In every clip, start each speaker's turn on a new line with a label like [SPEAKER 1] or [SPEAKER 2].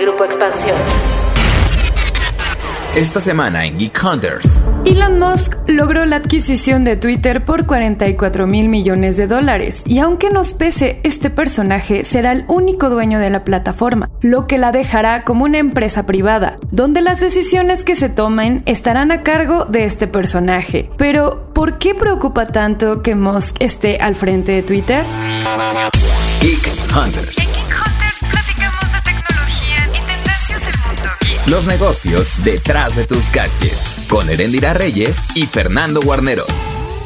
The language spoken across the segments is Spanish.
[SPEAKER 1] Grupo Expansión.
[SPEAKER 2] Esta semana en Geek Hunters.
[SPEAKER 3] Elon Musk logró la adquisición de Twitter por 44 mil millones de dólares y aunque nos pese, este personaje será el único dueño de la plataforma, lo que la dejará como una empresa privada, donde las decisiones que se tomen estarán a cargo de este personaje. Pero, ¿por qué preocupa tanto que Musk esté al frente de Twitter?
[SPEAKER 2] Geek Hunters. Los negocios detrás de tus gadgets. Con Erendira Reyes y Fernando Guarneros.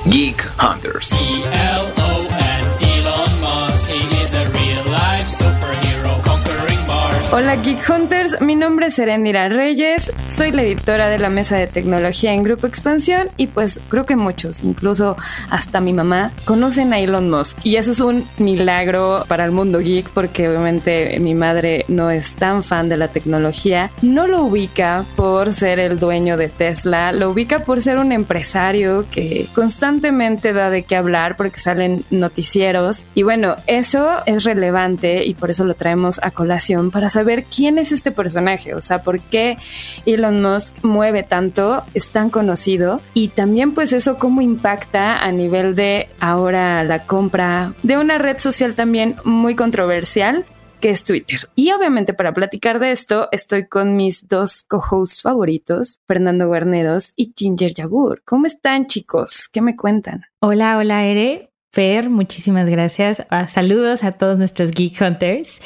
[SPEAKER 2] Geek Hunters.
[SPEAKER 3] Hola Geek Hunters, mi nombre es Erendira Reyes, soy la editora de la mesa de tecnología en Grupo Expansión y pues creo que muchos, incluso hasta mi mamá, conocen a Elon Musk. Y eso es un milagro para el mundo geek porque obviamente mi madre no es tan fan de la tecnología, no lo ubica por ser el dueño de Tesla, lo ubica por ser un empresario que constantemente da de qué hablar porque salen noticieros. Y bueno, eso es relevante y por eso lo traemos a colación para saber quién es este personaje, o sea, por qué Elon Musk mueve tanto, es tan conocido y también pues eso cómo impacta a nivel de ahora la compra de una red social también muy controversial que es Twitter. Y obviamente para platicar de esto estoy con mis dos co-hosts favoritos, Fernando Guarneros y Ginger Yabur. ¿Cómo están chicos? ¿Qué me cuentan?
[SPEAKER 4] Hola, hola, Ere. Fer, muchísimas gracias. Ah, saludos a todos nuestros Geek Hunters.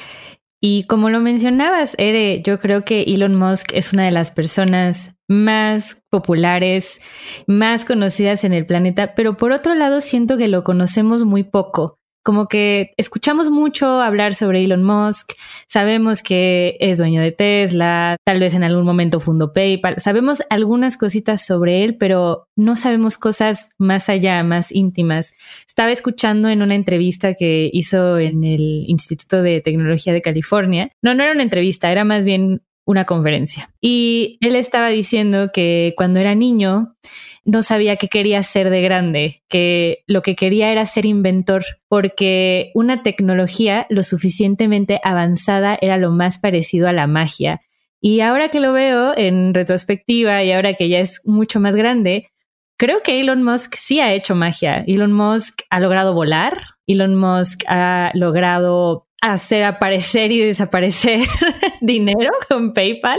[SPEAKER 4] Y como lo mencionabas, Ere, yo creo que Elon Musk es una de las personas más populares, más conocidas en el planeta, pero por otro lado siento que lo conocemos muy poco. Como que escuchamos mucho hablar sobre Elon Musk, sabemos que es dueño de Tesla, tal vez en algún momento fundó PayPal, sabemos algunas cositas sobre él, pero no sabemos cosas más allá, más íntimas. Estaba escuchando en una entrevista que hizo en el Instituto de Tecnología de California. No, no era una entrevista, era más bien una conferencia. Y él estaba diciendo que cuando era niño no sabía qué quería ser de grande, que lo que quería era ser inventor, porque una tecnología lo suficientemente avanzada era lo más parecido a la magia. Y ahora que lo veo en retrospectiva y ahora que ya es mucho más grande, creo que Elon Musk sí ha hecho magia. Elon Musk ha logrado volar, Elon Musk ha logrado hacer aparecer y desaparecer dinero con PayPal.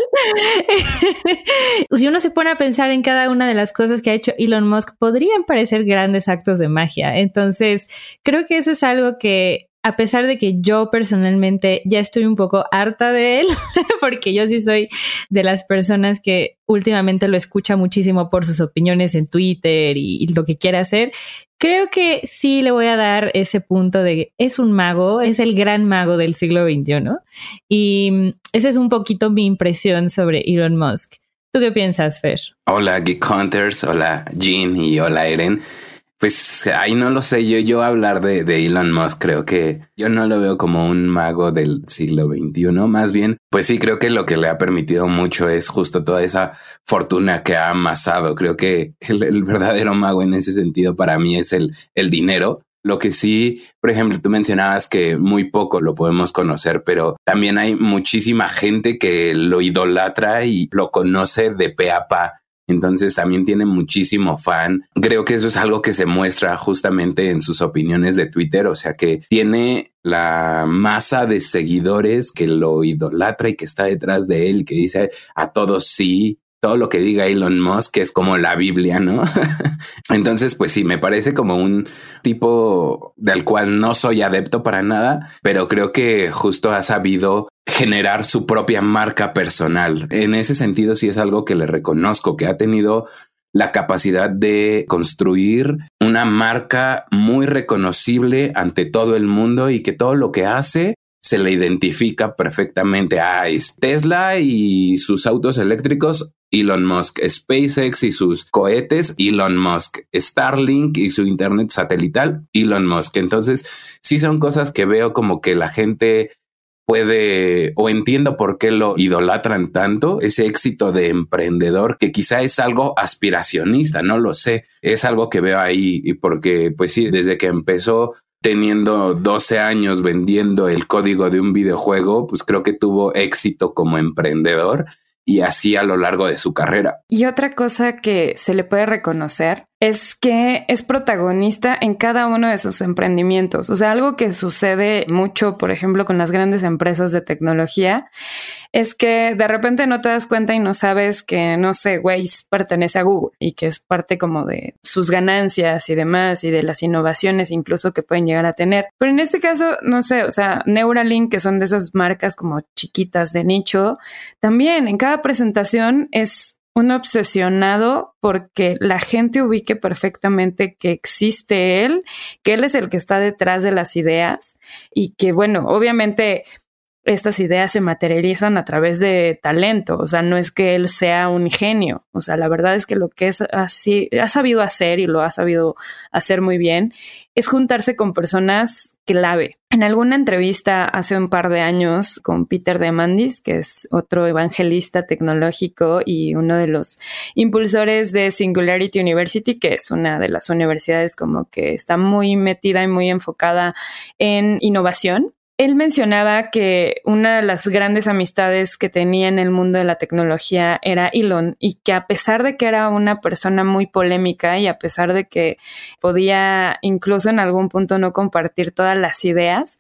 [SPEAKER 4] si uno se pone a pensar en cada una de las cosas que ha hecho Elon Musk, podrían parecer grandes actos de magia. Entonces, creo que eso es algo que a pesar de que yo personalmente ya estoy un poco harta de él, porque yo sí soy de las personas que últimamente lo escucha muchísimo por sus opiniones en Twitter y, lo que quiere hacer, creo que sí le voy a dar ese punto de es un mago, es el gran mago del siglo XXI. Y esa es un poquito mi impresión sobre Elon Musk. ¿Tú qué piensas, Fer?
[SPEAKER 5] Hola, Geek Hunters, hola, Jean y hola, Eren. Pues ahí no lo sé, yo, yo hablar de, Elon Musk creo que yo no lo veo como un mago del siglo XXI, más bien, pues sí, creo que lo que le ha permitido mucho es justo toda esa fortuna que ha amasado. Creo que el, el verdadero mago en ese sentido para mí es el, el dinero. Lo que sí, por ejemplo, tú mencionabas que muy poco lo podemos conocer, pero también hay muchísima gente que lo idolatra y lo conoce de pe a pa. Entonces también tiene muchísimo fan. Creo que eso es algo que se muestra justamente en sus opiniones de Twitter, o sea que tiene la masa de seguidores que lo idolatra y que está detrás de él, que dice a todos sí, todo lo que diga Elon Musk es como la Biblia, ¿no? Entonces, pues sí, me parece como un tipo del cual no soy adepto para nada, pero creo que justo ha sabido generar su propia marca personal. En ese sentido, sí es algo que le reconozco, que ha tenido la capacidad de construir una marca muy reconocible ante todo el mundo y que todo lo que hace se le identifica perfectamente a Tesla y sus autos eléctricos, Elon Musk, SpaceX y sus cohetes, Elon Musk, Starlink y su internet satelital, Elon Musk. Entonces, sí son cosas que veo como que la gente puede o entiendo por qué lo idolatran tanto, ese éxito de emprendedor que quizá es algo aspiracionista, no lo sé, es algo que veo ahí y porque pues sí, desde que empezó teniendo 12 años vendiendo el código de un videojuego, pues creo que tuvo éxito como emprendedor y así a lo largo de su carrera.
[SPEAKER 3] Y otra cosa que se le puede reconocer es que es protagonista en cada uno de sus emprendimientos. O sea, algo que sucede mucho, por ejemplo, con las grandes empresas de tecnología, es que de repente no te das cuenta y no sabes que, no sé, Waze pertenece a Google y que es parte como de sus ganancias y demás y de las innovaciones incluso que pueden llegar a tener. Pero en este caso, no sé, o sea, Neuralink, que son de esas marcas como chiquitas de nicho, también en cada presentación es un obsesionado porque la gente ubique perfectamente que existe él, que él es el que está detrás de las ideas y que, bueno, obviamente estas ideas se materializan a través de talento, o sea, no es que él sea un genio, o sea, la verdad es que lo que es así, ha sabido hacer y lo ha sabido hacer muy bien, es juntarse con personas clave. En alguna entrevista hace un par de años con Peter Demandis, que es otro evangelista tecnológico y uno de los impulsores de Singularity University, que es una de las universidades como que está muy metida y muy enfocada en innovación él mencionaba que una de las grandes amistades que tenía en el mundo de la tecnología era Elon y que a pesar de que era una persona muy polémica y a pesar de que podía incluso en algún punto no compartir todas las ideas,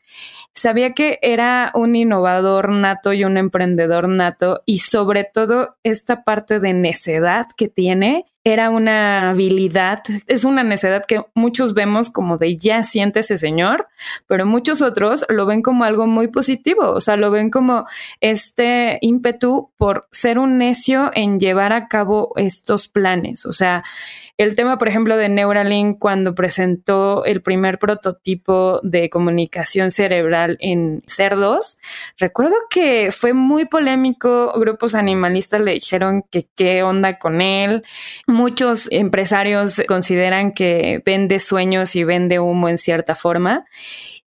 [SPEAKER 3] sabía que era un innovador nato y un emprendedor nato y sobre todo esta parte de necedad que tiene era una habilidad, es una necedad que muchos vemos como de ya siente ese señor, pero muchos otros lo ven como algo muy positivo, o sea, lo ven como este ímpetu por ser un necio en llevar a cabo estos planes, o sea, el tema, por ejemplo, de Neuralink cuando presentó el primer prototipo de comunicación cerebral en cerdos, recuerdo que fue muy polémico, grupos animalistas le dijeron que qué onda con él, muchos empresarios consideran que vende sueños y vende humo en cierta forma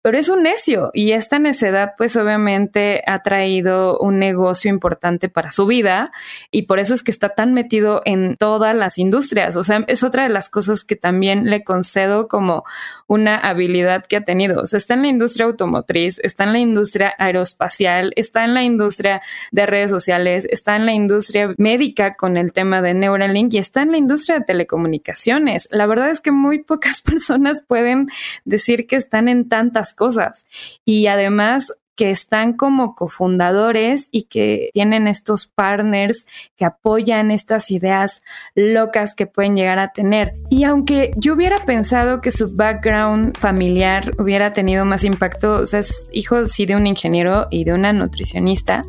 [SPEAKER 3] pero es un necio y esta necedad pues obviamente ha traído un negocio importante para su vida y por eso es que está tan metido en todas las industrias. O sea, es otra de las cosas que también le concedo como una habilidad que ha tenido. O sea, está en la industria automotriz, está en la industria aeroespacial, está en la industria de redes sociales, está en la industria médica con el tema de Neuralink y está en la industria de telecomunicaciones. La verdad es que muy pocas personas pueden decir que están en tantas cosas. Y además que están como cofundadores y que tienen estos partners que apoyan estas ideas locas que pueden llegar a tener. Y aunque yo hubiera pensado que su background familiar hubiera tenido más impacto, o sea, es hijo sí de un ingeniero y de una nutricionista,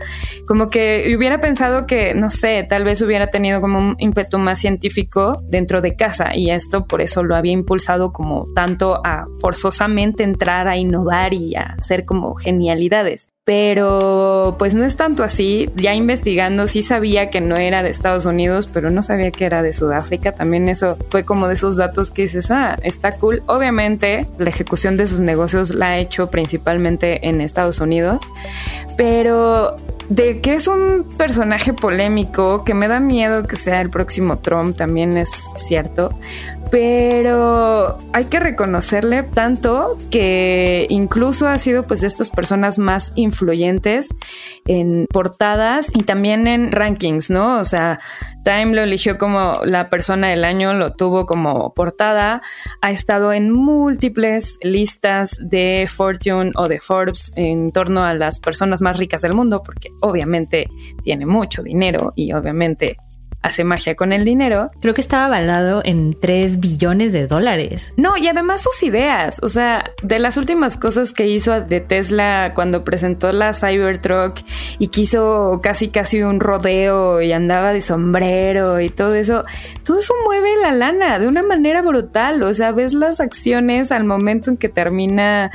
[SPEAKER 3] como que hubiera pensado que, no sé, tal vez hubiera tenido como un ímpetu más científico dentro de casa y esto por eso lo había impulsado como tanto a forzosamente entrar a innovar y a hacer como genialidad pero pues no es tanto así. Ya investigando sí sabía que no era de Estados Unidos, pero no sabía que era de Sudáfrica. También eso fue como de esos datos que dices, ah, está cool. Obviamente la ejecución de sus negocios la ha hecho principalmente en Estados Unidos, pero de que es un personaje polémico, que me da miedo que sea el próximo Trump, también es cierto pero hay que reconocerle tanto que incluso ha sido pues de estas personas más influyentes en portadas y también en rankings, ¿no? O sea, Time lo eligió como la persona del año, lo tuvo como portada, ha estado en múltiples listas de Fortune o de Forbes en torno a las personas más ricas del mundo, porque obviamente tiene mucho dinero y obviamente hace magia con el dinero.
[SPEAKER 4] Creo que estaba avalado en 3 billones de dólares.
[SPEAKER 3] No, y además sus ideas, o sea, de las últimas cosas que hizo de Tesla cuando presentó la Cybertruck y quiso casi casi un rodeo y andaba de sombrero y todo eso, todo eso mueve la lana de una manera brutal, o sea, ves las acciones al momento en que termina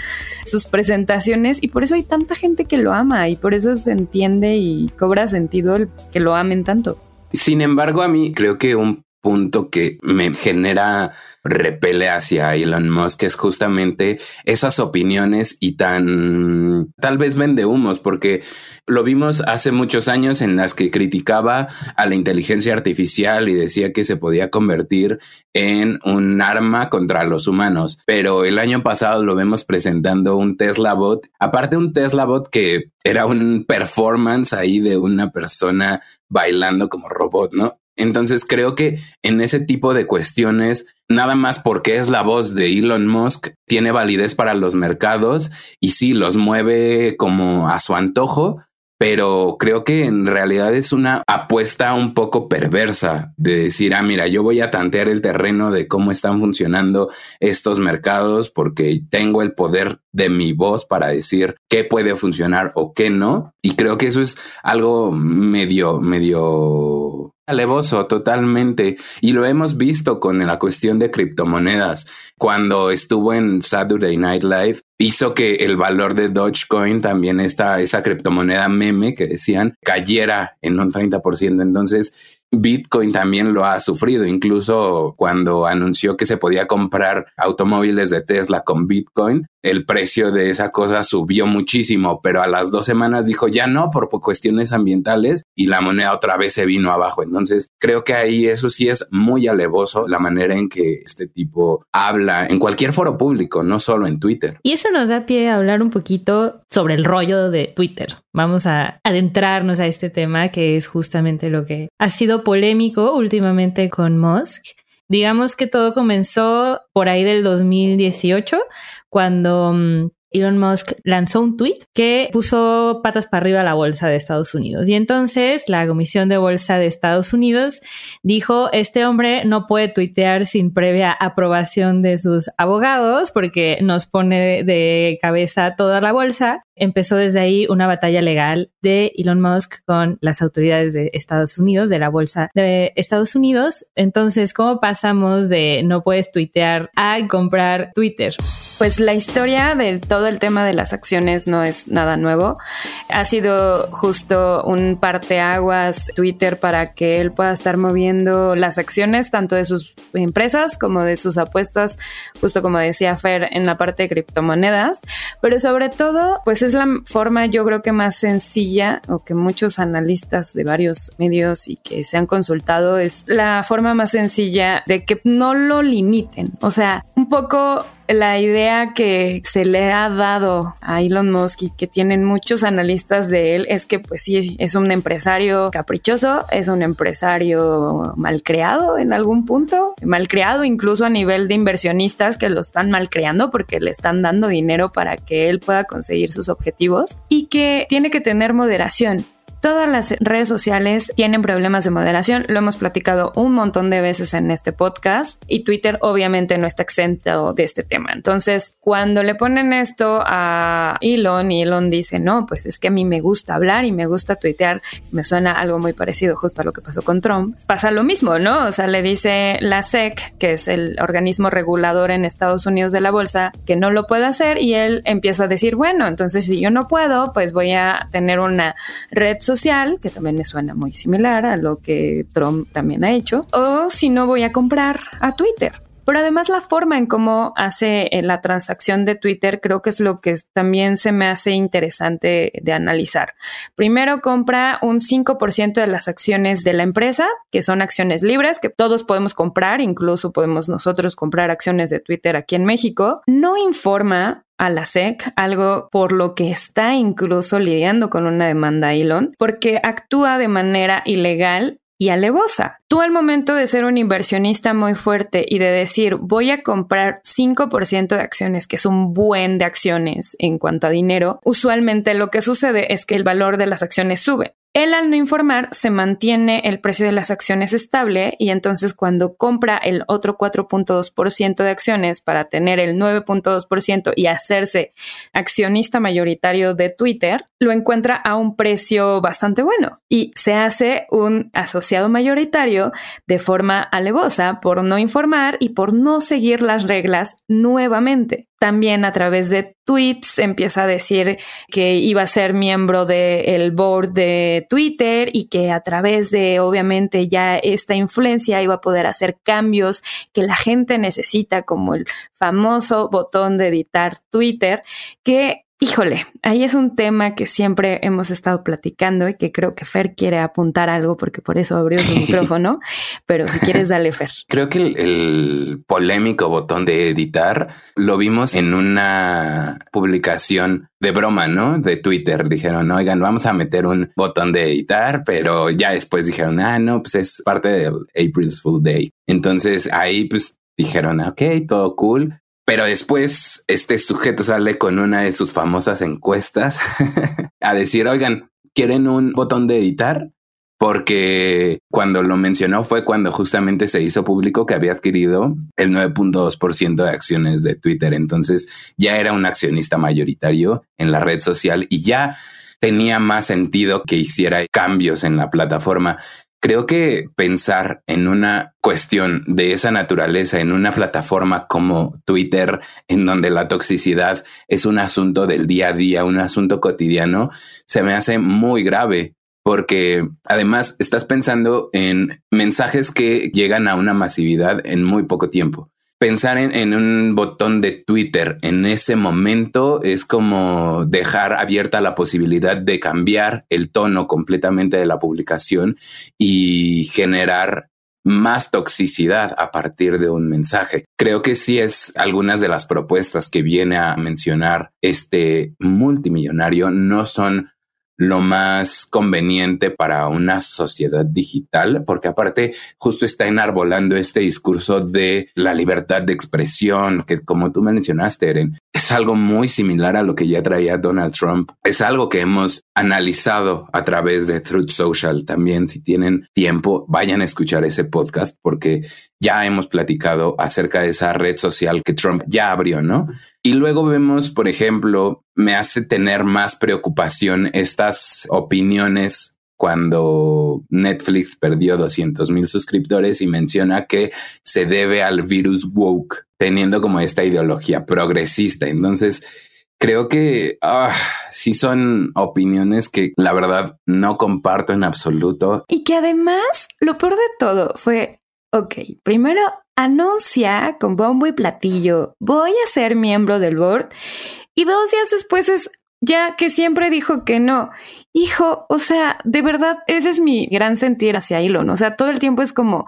[SPEAKER 3] sus presentaciones y por eso hay tanta gente que lo ama y por eso se entiende y cobra sentido el que lo amen tanto.
[SPEAKER 5] Sin embargo, a mí creo que un punto que me genera repele hacia Elon Musk es justamente esas opiniones y tan tal vez vende humos, porque lo vimos hace muchos años en las que criticaba a la inteligencia artificial y decía que se podía convertir en un arma contra los humanos. Pero el año pasado lo vemos presentando un Tesla bot, aparte un Tesla bot que era un performance ahí de una persona bailando como robot, ¿no? Entonces creo que en ese tipo de cuestiones, nada más porque es la voz de Elon Musk, tiene validez para los mercados y sí los mueve como a su antojo, pero creo que en realidad es una apuesta un poco perversa de decir, ah, mira, yo voy a tantear el terreno de cómo están funcionando estos mercados porque tengo el poder de mi voz para decir qué puede funcionar o qué no. Y creo que eso es algo medio, medio alevoso totalmente. Y lo hemos visto con la cuestión de criptomonedas. Cuando estuvo en Saturday Night Live hizo que el valor de Dogecoin también esta esa criptomoneda meme que decían cayera en un 30% entonces Bitcoin también lo ha sufrido, incluso cuando anunció que se podía comprar automóviles de Tesla con Bitcoin, el precio de esa cosa subió muchísimo, pero a las dos semanas dijo ya no por cuestiones ambientales y la moneda otra vez se vino abajo. Entonces creo que ahí eso sí es muy alevoso la manera en que este tipo habla en cualquier foro público, no solo en Twitter.
[SPEAKER 4] Y eso nos da pie a hablar un poquito sobre el rollo de Twitter. Vamos a adentrarnos a este tema que es justamente lo que ha sido polémico últimamente con Musk. Digamos que todo comenzó por ahí del 2018, cuando mm, Elon Musk lanzó un tweet que puso patas para arriba la bolsa de Estados Unidos. Y entonces la Comisión de Bolsa de Estados Unidos dijo, este hombre no puede tuitear sin previa aprobación de sus abogados porque nos pone de cabeza toda la bolsa empezó desde ahí una batalla legal de Elon Musk con las autoridades de Estados Unidos, de la bolsa de Estados Unidos. Entonces, ¿cómo pasamos de no puedes tuitear a comprar Twitter?
[SPEAKER 3] Pues la historia de todo el tema de las acciones no es nada nuevo. Ha sido justo un parteaguas Twitter para que él pueda estar moviendo las acciones tanto de sus empresas como de sus apuestas, justo como decía Fer en la parte de criptomonedas, pero sobre todo, pues es la forma yo creo que más sencilla o que muchos analistas de varios medios y que se han consultado es la forma más sencilla de que no lo limiten. O sea, un poco la idea que se le ha dado a Elon Musk y que tienen muchos analistas de él es que pues sí, es un empresario caprichoso, es un empresario mal creado en algún punto, mal creado incluso a nivel de inversionistas que lo están mal creando porque le están dando dinero para que él pueda conseguir sus objetivos y que tiene que tener moderación. Todas las redes sociales tienen problemas de moderación, lo hemos platicado un montón de veces en este podcast y Twitter obviamente no está exento de este tema. Entonces, cuando le ponen esto a Elon y Elon dice, no, pues es que a mí me gusta hablar y me gusta tuitear, me suena algo muy parecido justo a lo que pasó con Trump, pasa lo mismo, ¿no? O sea, le dice la SEC, que es el organismo regulador en Estados Unidos de la bolsa, que no lo puede hacer y él empieza a decir, bueno, entonces si yo no puedo, pues voy a tener una red social que también me suena muy similar a lo que Trump también ha hecho, o si no voy a comprar a Twitter. Pero además la forma en cómo hace eh, la transacción de Twitter creo que es lo que también se me hace interesante de analizar. Primero compra un 5% de las acciones de la empresa, que son acciones libres, que todos podemos comprar, incluso podemos nosotros comprar acciones de Twitter aquí en México. No informa a la SEC, algo por lo que está incluso lidiando con una demanda Elon, porque actúa de manera ilegal y alevosa. Tú al momento de ser un inversionista muy fuerte y de decir voy a comprar 5% de acciones, que es un buen de acciones en cuanto a dinero, usualmente lo que sucede es que el valor de las acciones sube. Él al no informar se mantiene el precio de las acciones estable y entonces cuando compra el otro 4.2% de acciones para tener el 9.2% y hacerse accionista mayoritario de Twitter, lo encuentra a un precio bastante bueno y se hace un asociado mayoritario de forma alevosa por no informar y por no seguir las reglas nuevamente. También a través de tweets empieza a decir que iba a ser miembro del board de Twitter y que a través de obviamente ya esta influencia iba a poder hacer cambios que la gente necesita como el famoso botón de editar Twitter que Híjole, ahí es un tema que siempre hemos estado platicando y que creo que Fer quiere apuntar algo porque por eso abrió su micrófono, pero si quieres dale Fer.
[SPEAKER 5] Creo que el, el, polémico botón de editar lo vimos en una publicación de broma, ¿no? De Twitter. Dijeron, oigan, vamos a meter un botón de editar, pero ya después dijeron, ah, no, pues es parte del April's Fool Day. Entonces ahí pues dijeron, ok, todo cool. Pero después este sujeto sale con una de sus famosas encuestas a decir, oigan, ¿quieren un botón de editar? Porque cuando lo mencionó fue cuando justamente se hizo público que había adquirido el 9.2% de acciones de Twitter. Entonces ya era un accionista mayoritario en la red social y ya tenía más sentido que hiciera cambios en la plataforma. Creo que pensar en una cuestión de esa naturaleza en una plataforma como Twitter, en donde la toxicidad es un asunto del día a día, un asunto cotidiano, se me hace muy grave porque además estás pensando en mensajes que llegan a una masividad en muy poco tiempo pensar en, un botón de Twitter en ese momento es como dejar abierta la posibilidad de cambiar el tono completamente de la publicación y generar más toxicidad a partir de un mensaje. Creo que sí es algunas de las propuestas que viene a mencionar este multimillonario no son lo más conveniente para una sociedad digital, porque aparte justo está enarbolando este discurso de la libertad de expresión, que como tú mencionaste, Eren, es algo muy similar a lo que ya traía Donald Trump. Es algo que hemos analizado a través de Truth Social. También, si tienen tiempo, vayan a escuchar ese podcast porque ya hemos platicado acerca de esa red social que Trump ya abrió, ¿no? Y luego vemos, por ejemplo, me hace tener más preocupación estas opiniones cuando Netflix perdió 200 mil suscriptores y menciona que se debe al virus woke, teniendo como esta ideología progresista. Entonces, creo que ah, sí son opiniones que la verdad no comparto en absoluto.
[SPEAKER 3] Y que además, lo peor de todo fue, ok, primero anuncia con bombo y platillo, voy a ser miembro del board. Y dos días después es ya que siempre dijo que no. Hijo, o sea, de verdad, ese es mi gran sentir hacia Elon. O sea, todo el tiempo es como,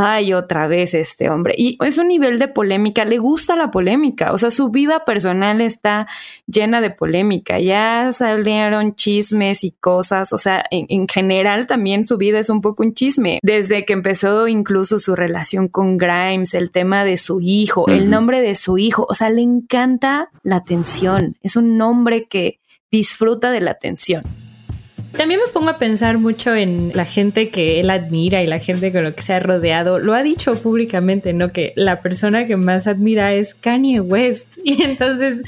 [SPEAKER 3] ay, otra vez este hombre. Y es un nivel de polémica, le gusta la polémica. O sea, su vida personal está llena de polémica. Ya salieron chismes y cosas. O sea, en, general también su vida es un poco un chisme. Desde que empezó incluso su relación con Grimes, el tema de su hijo, el nombre de su hijo. O sea, le encanta la atención. Es un nombre que disfruta de la atención.
[SPEAKER 4] También me pongo a pensar mucho en la gente que él admira y la gente con la que se ha rodeado. Lo ha dicho públicamente, ¿no? Que la persona que más admira es Kanye West. Y entonces,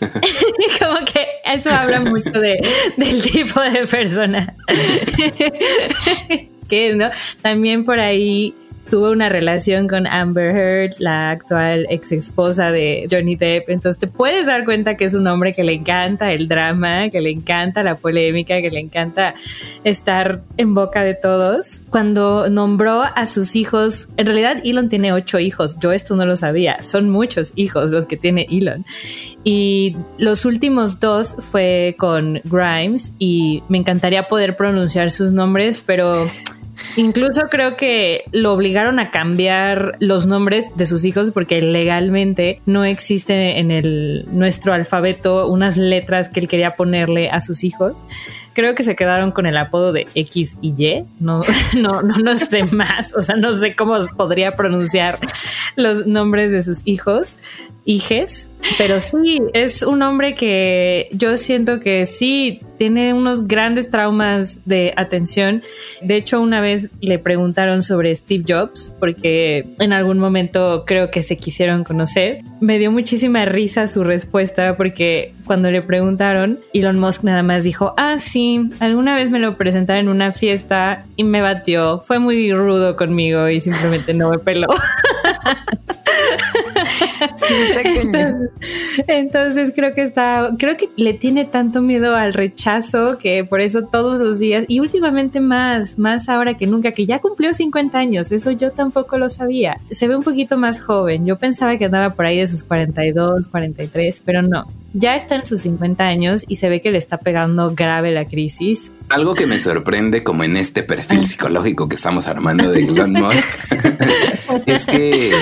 [SPEAKER 4] como que eso habla mucho de, del tipo de persona que ¿no? También por ahí tuvo una relación con Amber Heard, la actual ex esposa de Johnny Depp. Entonces te puedes dar cuenta que es un hombre que le encanta el drama, que le encanta la polémica, que le encanta estar en boca de todos. Cuando nombró a sus hijos, en realidad Elon tiene ocho hijos. Yo esto no lo sabía. Son muchos hijos los que tiene Elon. Y los últimos dos fue con Grimes y me encantaría poder pronunciar sus nombres, pero Incluso creo que lo obligaron a cambiar los nombres de sus hijos porque legalmente no existe en el nuestro alfabeto unas letras que él quería ponerle a sus hijos. Creo que se quedaron con el apodo de X y Y. No, no, no, sé más. O sea, no sé cómo podría pronunciar los nombres de sus hijos, hijes. Pero sí, es un hombre que yo siento que sí tiene unos grandes traumas de atención. De hecho, una vez le preguntaron sobre Steve Jobs, porque en algún momento creo que se quisieron conocer. Me dio muchísima risa su respuesta, porque cuando le preguntaron, Elon Musk nada más dijo, ah, sí, alguna vez me lo presentaron en una fiesta y me batió. Fue muy rudo conmigo y simplemente no me peló. entonces, entonces creo que está, creo que le tiene tanto miedo al rechazo que por eso todos los días y últimamente más, más ahora que nunca, que ya cumplió 50 años, eso yo tampoco lo sabía. Se ve un poquito más joven, yo pensaba que andaba por ahí de sus 42, 43, pero no, ya está en sus 50 años y se ve que le está pegando grave la crisis.
[SPEAKER 5] Algo que me sorprende como en este perfil psicológico que estamos armando de Elon Musk es que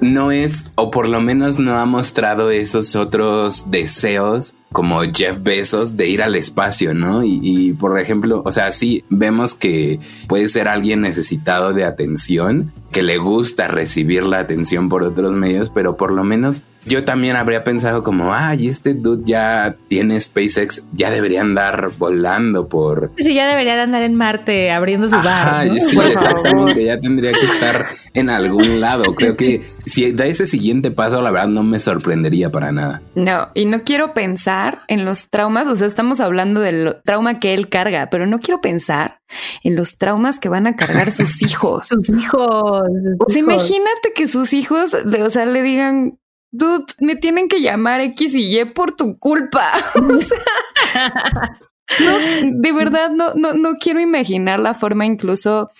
[SPEAKER 5] no es, o por lo menos no ha mostrado esos otros deseos como Jeff Bezos de ir al espacio, ¿no? Y, y, por ejemplo, o sea, sí vemos que puede ser alguien necesitado de atención, que le gusta recibir la atención por otros medios, pero por lo menos yo también habría pensado como, ay, este dude ya tiene SpaceX, ya debería andar volando por...
[SPEAKER 4] Sí, ya debería andar en Marte abriendo su bar. ¿no?
[SPEAKER 5] Sí, exactamente, ya tendría que estar en algún lado. Creo que si da ese siguiente paso, la verdad no me sorprendería para nada.
[SPEAKER 3] No, y no quiero pensar en los traumas, o sea, estamos hablando del trauma que él carga, pero no quiero pensar en los traumas que van a cargar sus hijos.
[SPEAKER 4] sus hijos.
[SPEAKER 3] O sea, imagínate que sus hijos, o sea, le digan, dude, me tienen que llamar X y Y por tu culpa. o sea, no, de verdad, no, no, no quiero imaginar la forma incluso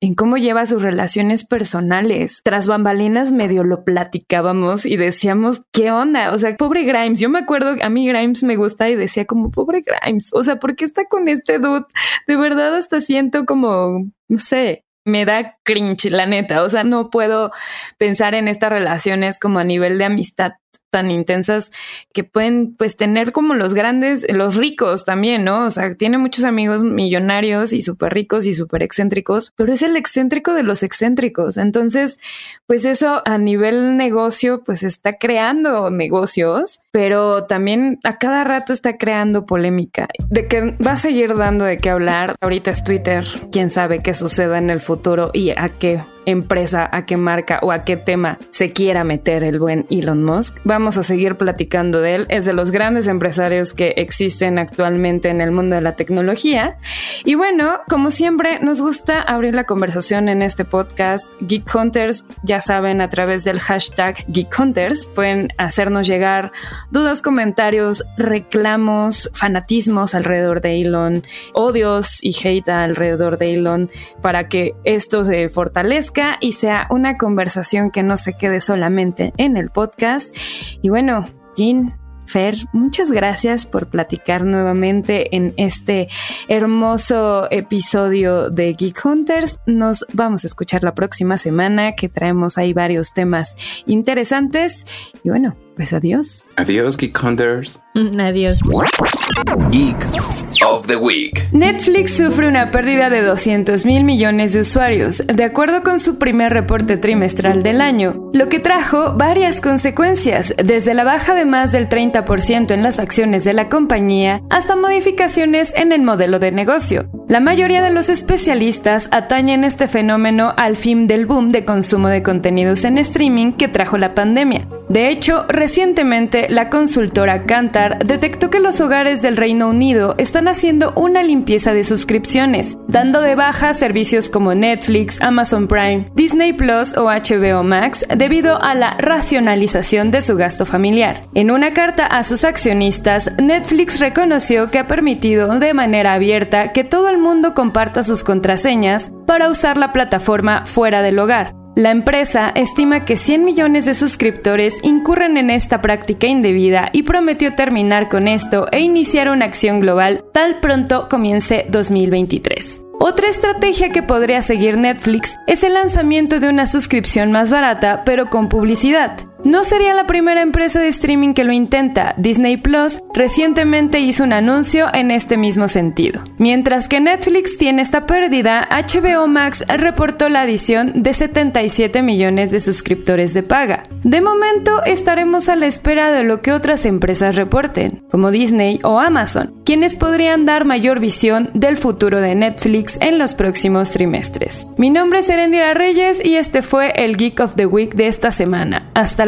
[SPEAKER 3] en cómo lleva sus relaciones personales. Tras bambalinas medio lo platicábamos y decíamos, ¿qué onda? O sea, pobre Grimes. Yo me acuerdo, a mí Grimes me gusta y decía como, pobre Grimes. O sea, ¿por qué está con este dude? De verdad hasta siento como, no sé, me da cringe, la neta. O sea, no puedo pensar en estas relaciones como a nivel de amistad tan intensas que pueden pues tener como los grandes, los ricos también, ¿no? O sea, tiene muchos amigos millonarios y súper ricos y súper excéntricos, pero es el excéntrico de los excéntricos. Entonces, pues eso a nivel negocio, pues está creando negocios, pero también a cada rato está creando polémica. De que va a seguir dando de qué hablar. Ahorita es Twitter, quién sabe qué suceda en el futuro y a qué empresa, a qué marca o a qué tema se quiera meter el buen Elon Musk. Vamos a seguir platicando de él. Es de los grandes empresarios que existen actualmente en el mundo de la tecnología. Y bueno, como siempre, nos gusta abrir la conversación en este podcast. Geek Hunters, ya saben, a través del hashtag Geek Hunters, pueden hacernos llegar dudas, comentarios, reclamos, fanatismos alrededor de Elon, odios y hate alrededor de Elon para que esto se fortalezca y sea una conversación que no se quede solamente en el podcast. Y bueno, Jean, Fer, muchas gracias por platicar nuevamente en este hermoso episodio de Geek Hunters. Nos vamos a escuchar la próxima semana que traemos ahí varios temas interesantes. Y bueno, pues adiós.
[SPEAKER 5] Adiós, Geek Hunters.
[SPEAKER 4] Adiós.
[SPEAKER 2] Geek of the Week.
[SPEAKER 3] Netflix sufre una pérdida de 200 mil millones de usuarios, de acuerdo con su primer reporte trimestral del año, lo que trajo varias consecuencias, desde la baja de más del 30% en las acciones de la compañía hasta modificaciones en el modelo de negocio. La mayoría de los especialistas atañen este fenómeno al fin del boom de consumo de contenidos en streaming que trajo la pandemia. De hecho, recientemente la consultora Kantar detectó que los hogares del Reino Unido están haciendo una limpieza de suscripciones, dando de baja servicios como Netflix, Amazon Prime, Disney Plus o HBO Max debido a la racionalización de su gasto familiar. En una carta a sus accionistas, Netflix reconoció que ha permitido de manera abierta que todo el mundo comparta sus contraseñas para usar la plataforma fuera del hogar. La empresa estima que 100 millones de suscriptores incurren en esta práctica indebida y prometió terminar con esto e iniciar una acción global tal pronto comience 2023. Otra estrategia que podría seguir Netflix es el lanzamiento de una suscripción más barata pero con publicidad. No sería la primera empresa de streaming que lo intenta. Disney Plus recientemente hizo un anuncio en este mismo sentido. Mientras que Netflix tiene esta pérdida, HBO Max reportó la adición de 77 millones de suscriptores de paga. De momento estaremos a la espera de lo que otras empresas reporten, como Disney o Amazon, quienes podrían dar mayor visión del futuro de Netflix en los próximos trimestres. Mi nombre es Erendira Reyes y este fue el Geek of the Week de esta semana. Hasta